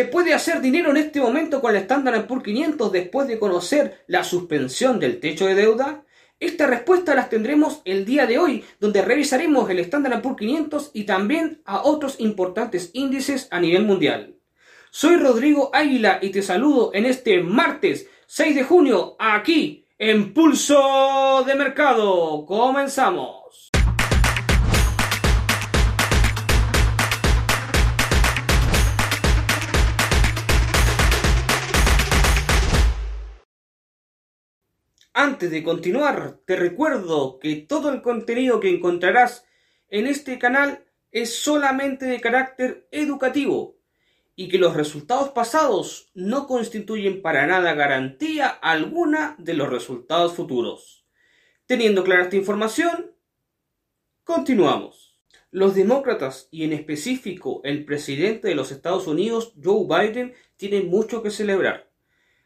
¿Se puede hacer dinero en este momento con el Standard Poor's 500 después de conocer la suspensión del techo de deuda? Esta respuesta las tendremos el día de hoy, donde revisaremos el Standard Poor's 500 y también a otros importantes índices a nivel mundial. Soy Rodrigo Águila y te saludo en este martes 6 de junio aquí en Pulso de Mercado. Comenzamos. Antes de continuar, te recuerdo que todo el contenido que encontrarás en este canal es solamente de carácter educativo y que los resultados pasados no constituyen para nada garantía alguna de los resultados futuros. Teniendo clara esta información, continuamos. Los demócratas y en específico el presidente de los Estados Unidos, Joe Biden, tienen mucho que celebrar.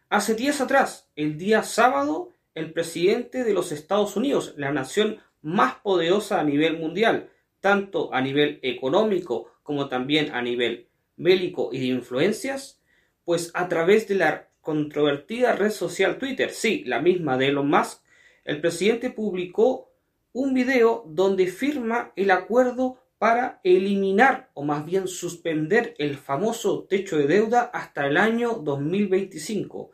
Hace días atrás, el día sábado, el presidente de los Estados Unidos, la nación más poderosa a nivel mundial, tanto a nivel económico como también a nivel bélico y de influencias, pues a través de la controvertida red social Twitter, sí, la misma de Elon Musk, el presidente publicó un video donde firma el acuerdo para eliminar o más bien suspender el famoso techo de deuda hasta el año 2025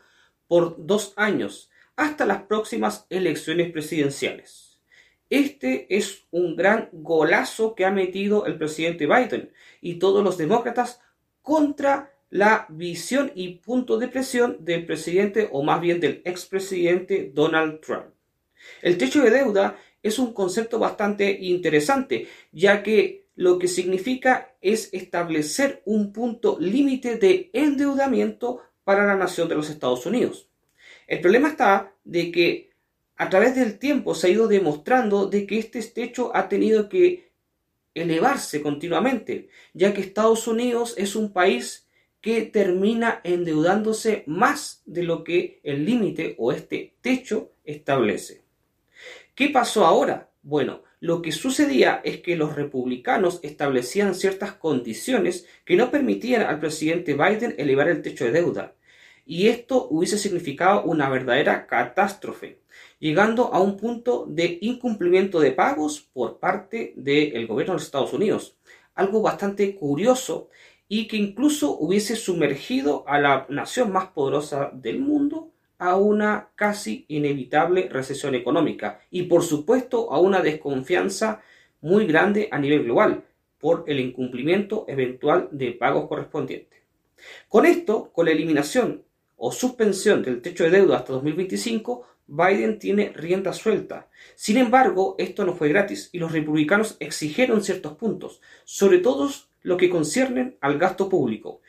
por dos años hasta las próximas elecciones presidenciales. Este es un gran golazo que ha metido el presidente Biden y todos los demócratas contra la visión y punto de presión del presidente o más bien del expresidente Donald Trump. El techo de deuda es un concepto bastante interesante, ya que lo que significa es establecer un punto límite de endeudamiento para la nación de los Estados Unidos. El problema está de que a través del tiempo se ha ido demostrando de que este techo ha tenido que elevarse continuamente, ya que Estados Unidos es un país que termina endeudándose más de lo que el límite o este techo establece. ¿Qué pasó ahora? Bueno, lo que sucedía es que los republicanos establecían ciertas condiciones que no permitían al presidente Biden elevar el techo de deuda y esto hubiese significado una verdadera catástrofe, llegando a un punto de incumplimiento de pagos por parte del gobierno de los Estados Unidos. Algo bastante curioso y que incluso hubiese sumergido a la nación más poderosa del mundo a una casi inevitable recesión económica y por supuesto a una desconfianza muy grande a nivel global por el incumplimiento eventual de pagos correspondientes. Con esto, con la eliminación o suspensión del techo de deuda hasta 2025, Biden tiene rienda suelta. Sin embargo, esto no fue gratis y los republicanos exigieron ciertos puntos, sobre todo lo que conciernen al gasto público.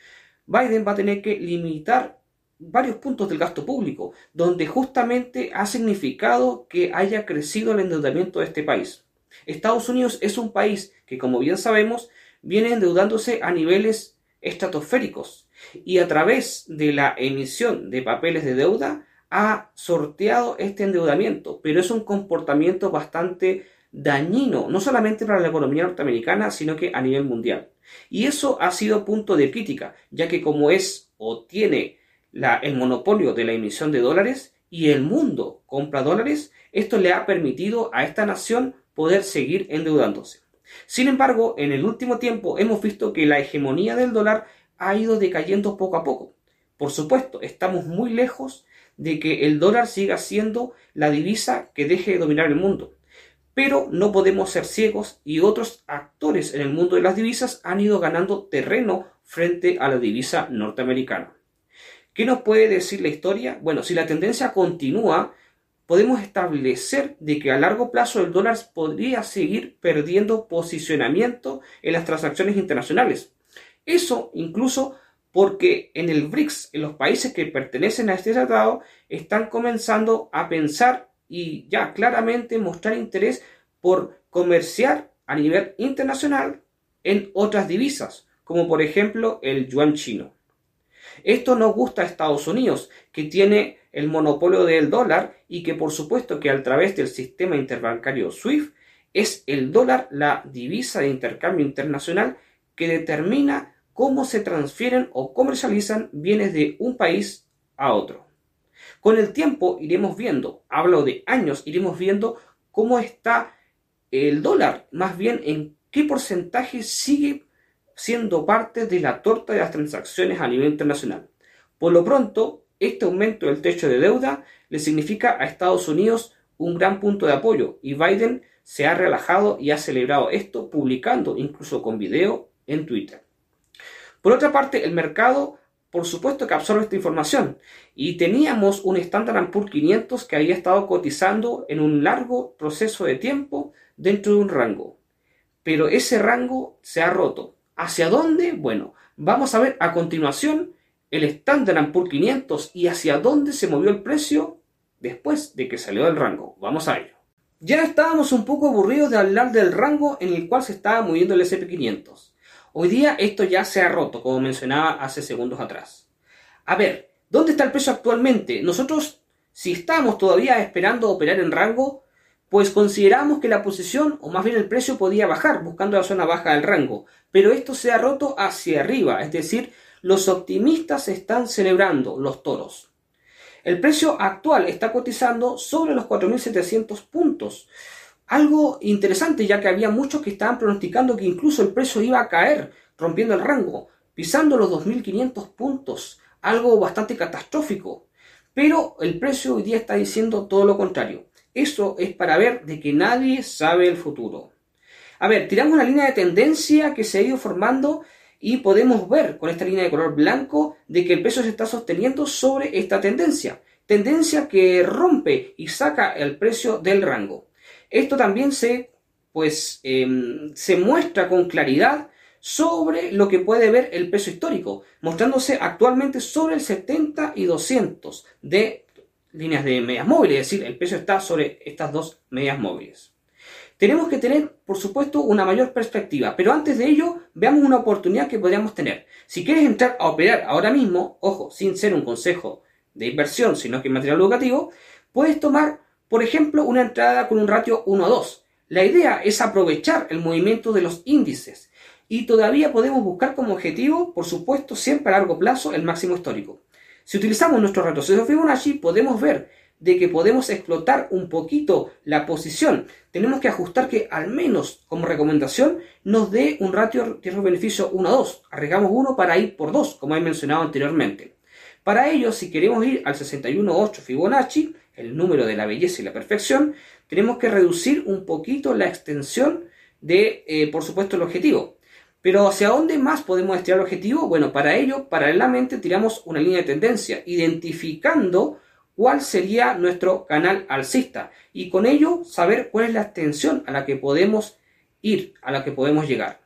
Biden va a tener que limitar varios puntos del gasto público, donde justamente ha significado que haya crecido el endeudamiento de este país. Estados Unidos es un país que, como bien sabemos, viene endeudándose a niveles estratosféricos y a través de la emisión de papeles de deuda ha sorteado este endeudamiento, pero es un comportamiento bastante dañino, no solamente para la economía norteamericana, sino que a nivel mundial. Y eso ha sido punto de crítica, ya que como es o tiene el monopolio de la emisión de dólares y el mundo compra dólares, esto le ha permitido a esta nación poder seguir endeudándose. Sin embargo, en el último tiempo hemos visto que la hegemonía del dólar ha ido decayendo poco a poco. Por supuesto, estamos muy lejos de que el dólar siga siendo la divisa que deje de dominar el mundo. Pero no podemos ser ciegos y otros actores en el mundo de las divisas han ido ganando terreno frente a la divisa norteamericana. ¿Qué nos puede decir la historia? Bueno, si la tendencia continúa, podemos establecer de que a largo plazo el dólar podría seguir perdiendo posicionamiento en las transacciones internacionales. Eso incluso porque en el BRICS, en los países que pertenecen a este tratado, están comenzando a pensar y ya claramente mostrar interés por comerciar a nivel internacional en otras divisas, como por ejemplo el yuan chino. Esto no gusta a Estados Unidos, que tiene el monopolio del dólar y que por supuesto que a través del sistema interbancario SWIFT es el dólar la divisa de intercambio internacional que determina cómo se transfieren o comercializan bienes de un país a otro. Con el tiempo iremos viendo, hablo de años, iremos viendo cómo está el dólar, más bien en qué porcentaje sigue siendo parte de la torta de las transacciones a nivel internacional. Por lo pronto, este aumento del techo de deuda le significa a Estados Unidos un gran punto de apoyo y Biden se ha relajado y ha celebrado esto publicando incluso con video en Twitter. Por otra parte, el mercado por supuesto que absorbe esta información y teníamos un Standard Poor's 500 que había estado cotizando en un largo proceso de tiempo dentro de un rango. Pero ese rango se ha roto. ¿Hacia dónde? Bueno, vamos a ver a continuación el Standard Poor's 500 y hacia dónde se movió el precio después de que salió del rango. Vamos a ello. Ya estábamos un poco aburridos de hablar del rango en el cual se estaba moviendo el SP500. Hoy día esto ya se ha roto, como mencionaba hace segundos atrás. A ver, ¿dónde está el precio actualmente? Nosotros, si estamos todavía esperando operar en rango, pues consideramos que la posición, o más bien el precio, podía bajar, buscando la zona baja del rango. Pero esto se ha roto hacia arriba, es decir, los optimistas están celebrando los toros. El precio actual está cotizando sobre los 4.700 puntos. Algo interesante ya que había muchos que estaban pronosticando que incluso el precio iba a caer, rompiendo el rango, pisando los 2.500 puntos, algo bastante catastrófico. Pero el precio hoy día está diciendo todo lo contrario. Eso es para ver de que nadie sabe el futuro. A ver, tiramos una línea de tendencia que se ha ido formando y podemos ver con esta línea de color blanco de que el precio se está sosteniendo sobre esta tendencia. Tendencia que rompe y saca el precio del rango. Esto también se, pues, em, se muestra con claridad sobre lo que puede ver el peso histórico, mostrándose actualmente sobre el 70 y 200 de líneas de medias móviles, es decir, el peso está sobre estas dos medias móviles. Tenemos que tener, por supuesto, una mayor perspectiva, pero antes de ello, veamos una oportunidad que podríamos tener. Si quieres entrar a operar ahora mismo, ojo, sin ser un consejo de inversión, sino que material educativo, puedes tomar por ejemplo, una entrada con un ratio 1 a 2. La idea es aprovechar el movimiento de los índices y todavía podemos buscar como objetivo, por supuesto, siempre a largo plazo, el máximo histórico. Si utilizamos nuestro retroceso Fibonacci, podemos ver de que podemos explotar un poquito la posición. Tenemos que ajustar que al menos como recomendación nos dé un ratio riesgo-beneficio 1 a 2. Arriesgamos 1 para ir por 2, como he mencionado anteriormente. Para ello, si queremos ir al 61.8 Fibonacci, el número de la belleza y la perfección, tenemos que reducir un poquito la extensión de, eh, por supuesto, el objetivo. Pero ¿hacia dónde más podemos estirar el objetivo? Bueno, para ello, paralelamente tiramos una línea de tendencia, identificando cuál sería nuestro canal alcista y con ello saber cuál es la extensión a la que podemos ir, a la que podemos llegar.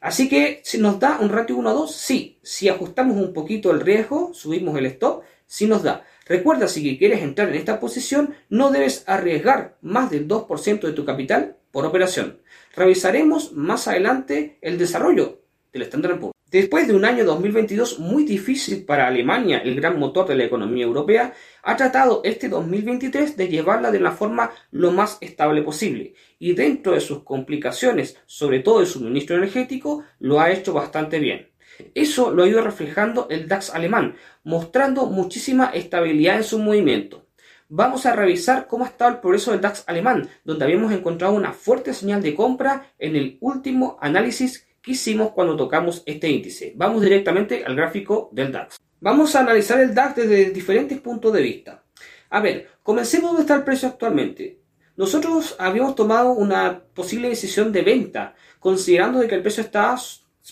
Así que si nos da un ratio 1 a 2, sí. Si ajustamos un poquito el riesgo, subimos el stop, sí nos da. Recuerda, si quieres entrar en esta posición, no debes arriesgar más del 2% de tu capital por operación. Revisaremos más adelante el desarrollo del Standard Poor's. Después de un año 2022 muy difícil para Alemania, el gran motor de la economía europea, ha tratado este 2023 de llevarla de la forma lo más estable posible y dentro de sus complicaciones, sobre todo el suministro energético, lo ha hecho bastante bien. Eso lo ha ido reflejando el DAX alemán, mostrando muchísima estabilidad en su movimiento. Vamos a revisar cómo ha estado el progreso del DAX alemán, donde habíamos encontrado una fuerte señal de compra en el último análisis que hicimos cuando tocamos este índice. Vamos directamente al gráfico del DAX. Vamos a analizar el DAX desde diferentes puntos de vista. A ver, comencemos donde está el precio actualmente. Nosotros habíamos tomado una posible decisión de venta, considerando de que el precio está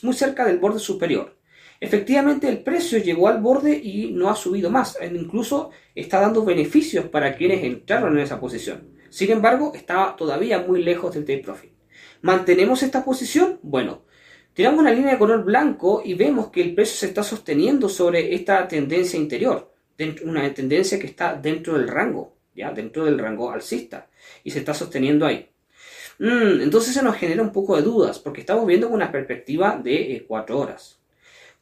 muy cerca del borde superior. Efectivamente, el precio llegó al borde y no ha subido más. E incluso está dando beneficios para quienes entraron en esa posición. Sin embargo, estaba todavía muy lejos del take profit. ¿Mantenemos esta posición? Bueno, tiramos una línea de color blanco y vemos que el precio se está sosteniendo sobre esta tendencia interior. Una tendencia que está dentro del rango, ya dentro del rango alcista. Y se está sosteniendo ahí. Mm, entonces se nos genera un poco de dudas, porque estamos viendo una perspectiva de 4 eh, horas.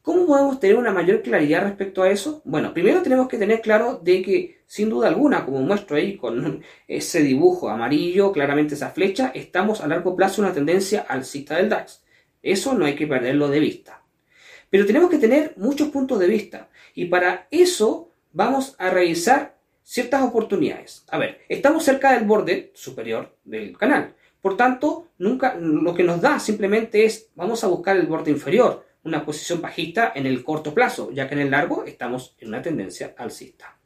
¿Cómo podemos tener una mayor claridad respecto a eso? Bueno, primero tenemos que tener claro de que, sin duda alguna, como muestro ahí con ese dibujo amarillo, claramente esa flecha, estamos a largo plazo en una tendencia alcista del DAX. Eso no hay que perderlo de vista. Pero tenemos que tener muchos puntos de vista y para eso vamos a revisar ciertas oportunidades. A ver, estamos cerca del borde superior del canal. Por tanto, nunca lo que nos da simplemente es vamos a buscar el borde inferior, una posición bajista en el corto plazo, ya que en el largo estamos en una tendencia alcista.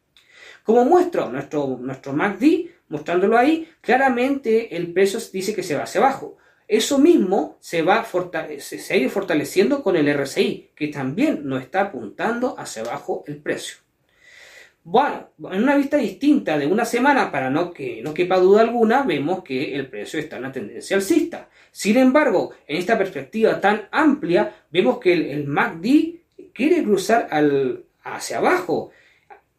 Como muestro nuestro, nuestro MACD, mostrándolo ahí, claramente el precio dice que se va hacia abajo. Eso mismo se, va se ha ido fortaleciendo con el RSI, que también nos está apuntando hacia abajo el precio. Bueno, en una vista distinta de una semana, para no que no quepa duda alguna, vemos que el precio está en la tendencia alcista. Sin embargo, en esta perspectiva tan amplia, vemos que el, MACD quiere cruzar al, hacia abajo,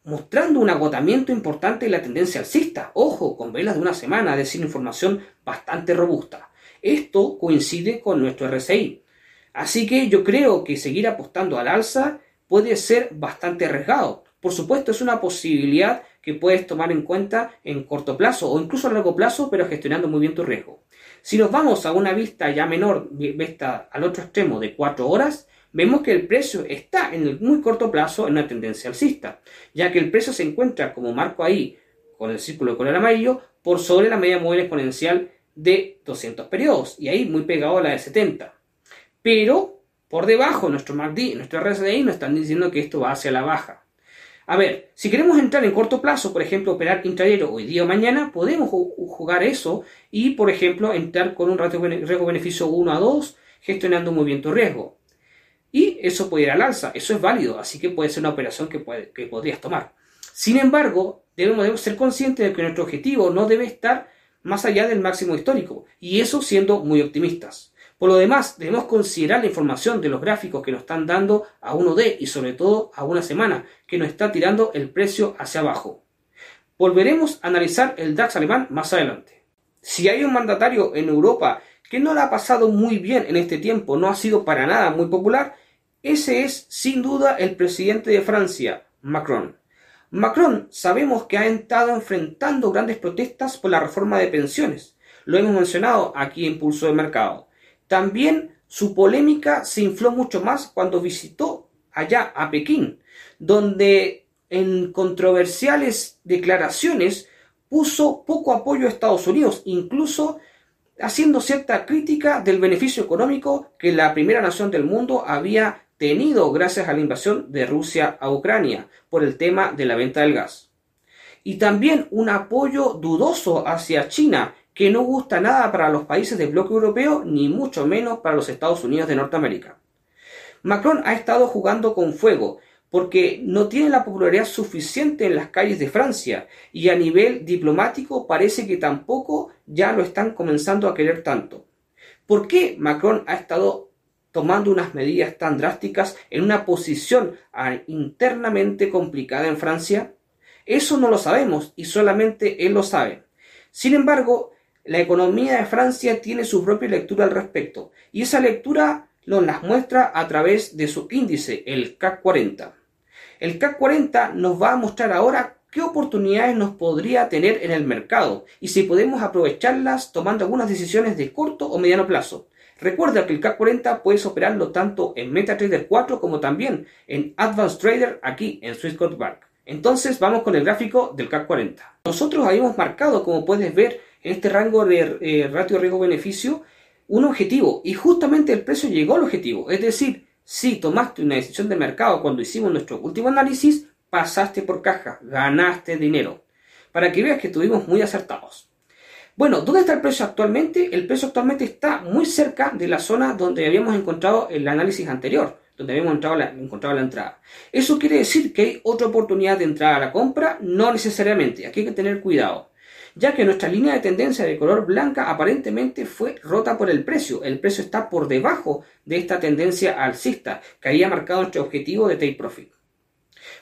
mostrando un agotamiento importante en la tendencia alcista. Ojo, con velas de una semana, es decir, información bastante robusta. Esto coincide con nuestro RSI. Así que yo creo que seguir apostando al alza puede ser bastante arriesgado. Por supuesto, es una posibilidad que puedes tomar en cuenta en corto plazo o incluso a largo plazo, pero gestionando muy bien tu riesgo. Si nos vamos a una vista ya menor, vista al otro extremo de 4 horas, vemos que el precio está en el muy corto plazo en una tendencia alcista, ya que el precio se encuentra como marco ahí, con el círculo de color amarillo, por sobre la media móvil exponencial de 200 periodos, y ahí muy pegado a la de 70. Pero por debajo nuestro MACD, nuestro RSI nos están diciendo que esto va hacia la baja. A ver, si queremos entrar en corto plazo, por ejemplo, operar intraday hoy día o mañana, podemos jugar eso y, por ejemplo, entrar con un ratio riesgo-beneficio 1 a 2, gestionando bien tu riesgo. Y eso puede ir al alza, eso es válido, así que puede ser una operación que, que podrías tomar. Sin embargo, debemos ser conscientes de que nuestro objetivo no debe estar más allá del máximo histórico, y eso siendo muy optimistas. Por lo demás, debemos considerar la información de los gráficos que nos están dando a 1D y sobre todo a una semana, que nos está tirando el precio hacia abajo. Volveremos a analizar el DAX alemán más adelante. Si hay un mandatario en Europa que no le ha pasado muy bien en este tiempo, no ha sido para nada muy popular, ese es sin duda el presidente de Francia, Macron. Macron sabemos que ha estado enfrentando grandes protestas por la reforma de pensiones. Lo hemos mencionado aquí en Pulso de Mercado. También su polémica se infló mucho más cuando visitó allá a Pekín, donde en controversiales declaraciones puso poco apoyo a Estados Unidos, incluso haciendo cierta crítica del beneficio económico que la primera nación del mundo había tenido gracias a la invasión de Rusia a Ucrania por el tema de la venta del gas. Y también un apoyo dudoso hacia China, que no gusta nada para los países del bloque europeo, ni mucho menos para los Estados Unidos de Norteamérica. Macron ha estado jugando con fuego, porque no tiene la popularidad suficiente en las calles de Francia, y a nivel diplomático parece que tampoco ya lo están comenzando a querer tanto. ¿Por qué Macron ha estado tomando unas medidas tan drásticas en una posición internamente complicada en Francia? Eso no lo sabemos y solamente él lo sabe. Sin embargo, la economía de Francia tiene su propia lectura al respecto, y esa lectura nos las muestra a través de su índice, el CAC 40. El CAC 40 nos va a mostrar ahora qué oportunidades nos podría tener en el mercado y si podemos aprovecharlas tomando algunas decisiones de corto o mediano plazo. Recuerda que el CAC 40 puedes operarlo tanto en MetaTrader 4 como también en Advanced Trader aquí en Swissquote Bank. Entonces vamos con el gráfico del CAC 40. Nosotros habíamos marcado, como puedes ver, este rango de eh, ratio riesgo-beneficio un objetivo y justamente el precio llegó al objetivo. Es decir, si tomaste una decisión de mercado cuando hicimos nuestro último análisis, pasaste por caja, ganaste dinero. Para que veas que estuvimos muy acertados. Bueno, ¿dónde está el precio actualmente? El precio actualmente está muy cerca de la zona donde habíamos encontrado el análisis anterior, donde habíamos encontrado la, encontrado la entrada. ¿Eso quiere decir que hay otra oportunidad de entrar a la compra? No necesariamente, aquí hay que tener cuidado ya que nuestra línea de tendencia de color blanca aparentemente fue rota por el precio. El precio está por debajo de esta tendencia alcista que había marcado nuestro objetivo de take profit.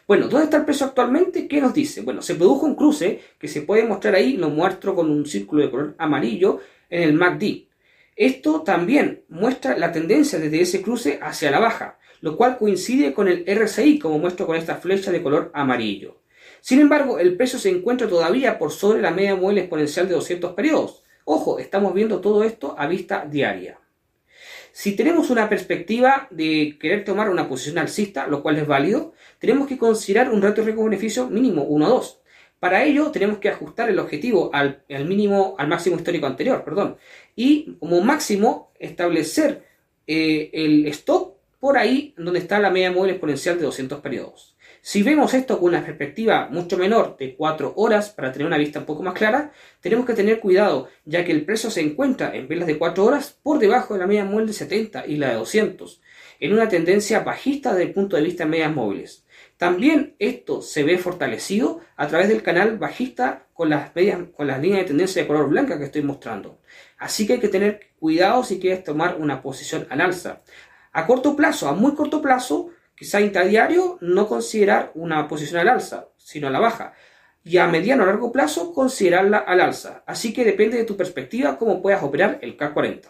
Bueno, ¿dónde está el precio actualmente? ¿Qué nos dice? Bueno, se produjo un cruce que se puede mostrar ahí, lo muestro con un círculo de color amarillo en el MACD. Esto también muestra la tendencia desde ese cruce hacia la baja, lo cual coincide con el RSI, como muestro con esta flecha de color amarillo. Sin embargo, el precio se encuentra todavía por sobre la media móvil exponencial de 200 periodos. Ojo, estamos viendo todo esto a vista diaria. Si tenemos una perspectiva de querer tomar una posición alcista, lo cual es válido, tenemos que considerar un rato riesgo-beneficio mínimo 1 o 2. Para ello tenemos que ajustar el objetivo al, mínimo, al máximo histórico anterior, perdón. Y como máximo establecer eh, el stop por ahí donde está la media móvil exponencial de 200 periodos. Si vemos esto con una perspectiva mucho menor de 4 horas para tener una vista un poco más clara, tenemos que tener cuidado ya que el precio se encuentra en velas de 4 horas por debajo de la media móvil de 70 y la de 200, en una tendencia bajista desde el punto de vista de medias móviles. También esto se ve fortalecido a través del canal bajista con las, medias, con las líneas de tendencia de color blanca que estoy mostrando. Así que hay que tener cuidado si quieres tomar una posición al alza. A corto plazo, a muy corto plazo, quizá interdiario, no considerar una posición al alza, sino a la baja. Y a mediano o largo plazo, considerarla al alza. Así que depende de tu perspectiva cómo puedas operar el K40.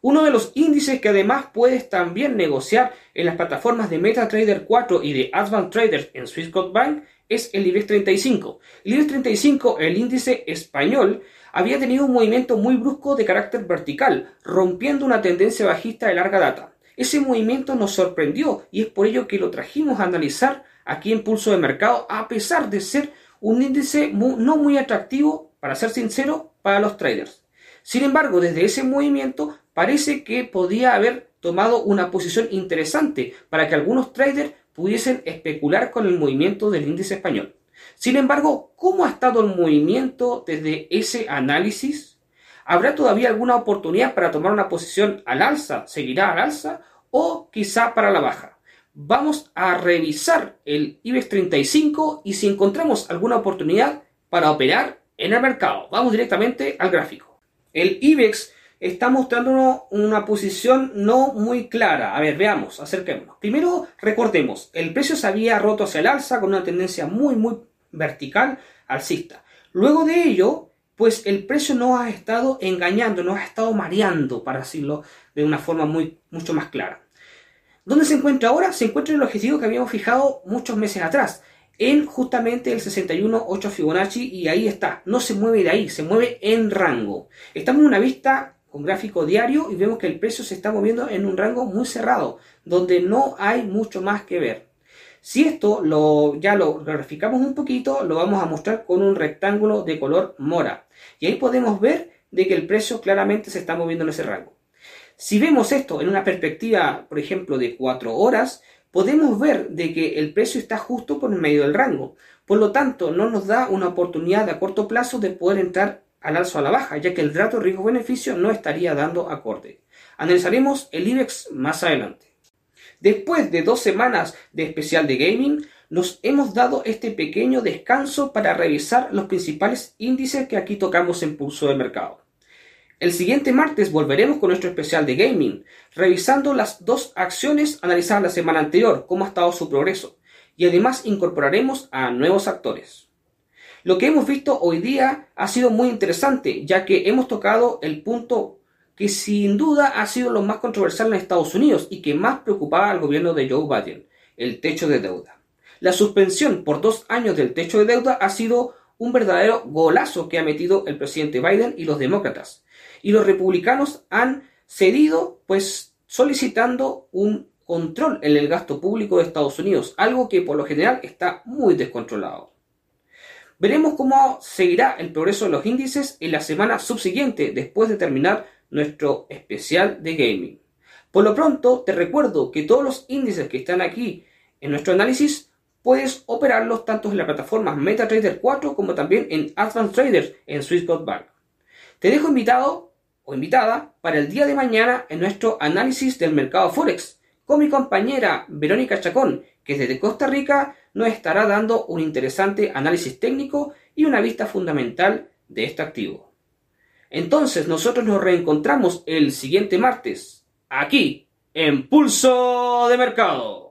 Uno de los índices que además puedes también negociar en las plataformas de MetaTrader 4 y de Advanced Traders en Swissquote Bank es el IBEX 35. El IBEX 35, el índice español, había tenido un movimiento muy brusco de carácter vertical, rompiendo una tendencia bajista de larga data. Ese movimiento nos sorprendió y es por ello que lo trajimos a analizar aquí en Pulso de Mercado, a pesar de ser un índice no muy atractivo, para ser sincero, para los traders. Sin embargo, desde ese movimiento parece que podía haber tomado una posición interesante para que algunos traders pudiesen especular con el movimiento del índice español. Sin embargo, ¿cómo ha estado el movimiento desde ese análisis? ¿Habrá todavía alguna oportunidad para tomar una posición al alza? ¿Seguirá al alza? ¿O quizá para la baja? Vamos a revisar el IBEX 35 y si encontramos alguna oportunidad para operar en el mercado. Vamos directamente al gráfico. El IBEX está mostrándonos una posición no muy clara. A ver, veamos, acerquémonos. Primero, recordemos, el precio se había roto hacia el alza con una tendencia muy, muy vertical alcista. Luego de ello, pues el precio nos ha estado engañando, nos ha estado mareando, para decirlo de una forma muy, mucho más clara. ¿Dónde se encuentra ahora? Se encuentra en el objetivo que habíamos fijado muchos meses atrás, en justamente el 61.8 Fibonacci y ahí está, no se mueve de ahí, se mueve en rango. Estamos en una vista con gráfico diario y vemos que el precio se está moviendo en un rango muy cerrado, donde no hay mucho más que ver. Si esto lo, ya lo graficamos un poquito, lo vamos a mostrar con un rectángulo de color mora. Y ahí podemos ver de que el precio claramente se está moviendo en ese rango. Si vemos esto en una perspectiva, por ejemplo, de 4 horas, podemos ver de que el precio está justo por el medio del rango. Por lo tanto, no nos da una oportunidad a corto plazo de poder entrar al alzo a la baja, ya que el rato riesgo-beneficio no estaría dando acorde. Analizaremos el IBEX más adelante. Después de dos semanas de especial de gaming, nos hemos dado este pequeño descanso para revisar los principales índices que aquí tocamos en pulso de mercado. El siguiente martes volveremos con nuestro especial de gaming, revisando las dos acciones analizadas la semana anterior, cómo ha estado su progreso, y además incorporaremos a nuevos actores. Lo que hemos visto hoy día ha sido muy interesante, ya que hemos tocado el punto que sin duda ha sido lo más controversial en Estados Unidos y que más preocupaba al gobierno de Joe Biden, el techo de deuda. La suspensión por dos años del techo de deuda ha sido un verdadero golazo que ha metido el presidente Biden y los demócratas. Y los republicanos han cedido, pues solicitando un control en el gasto público de Estados Unidos, algo que por lo general está muy descontrolado. Veremos cómo seguirá el progreso de los índices en la semana subsiguiente después de terminar nuestro especial de gaming. Por lo pronto, te recuerdo que todos los índices que están aquí en nuestro análisis puedes operarlos tanto en la plataforma MetaTrader 4 como también en Advanced Traders en Swissquote Bank. Te dejo invitado o invitada para el día de mañana en nuestro análisis del mercado Forex con mi compañera Verónica Chacón, que desde Costa Rica nos estará dando un interesante análisis técnico y una vista fundamental de este activo. Entonces nosotros nos reencontramos el siguiente martes, aquí, en Pulso de Mercado.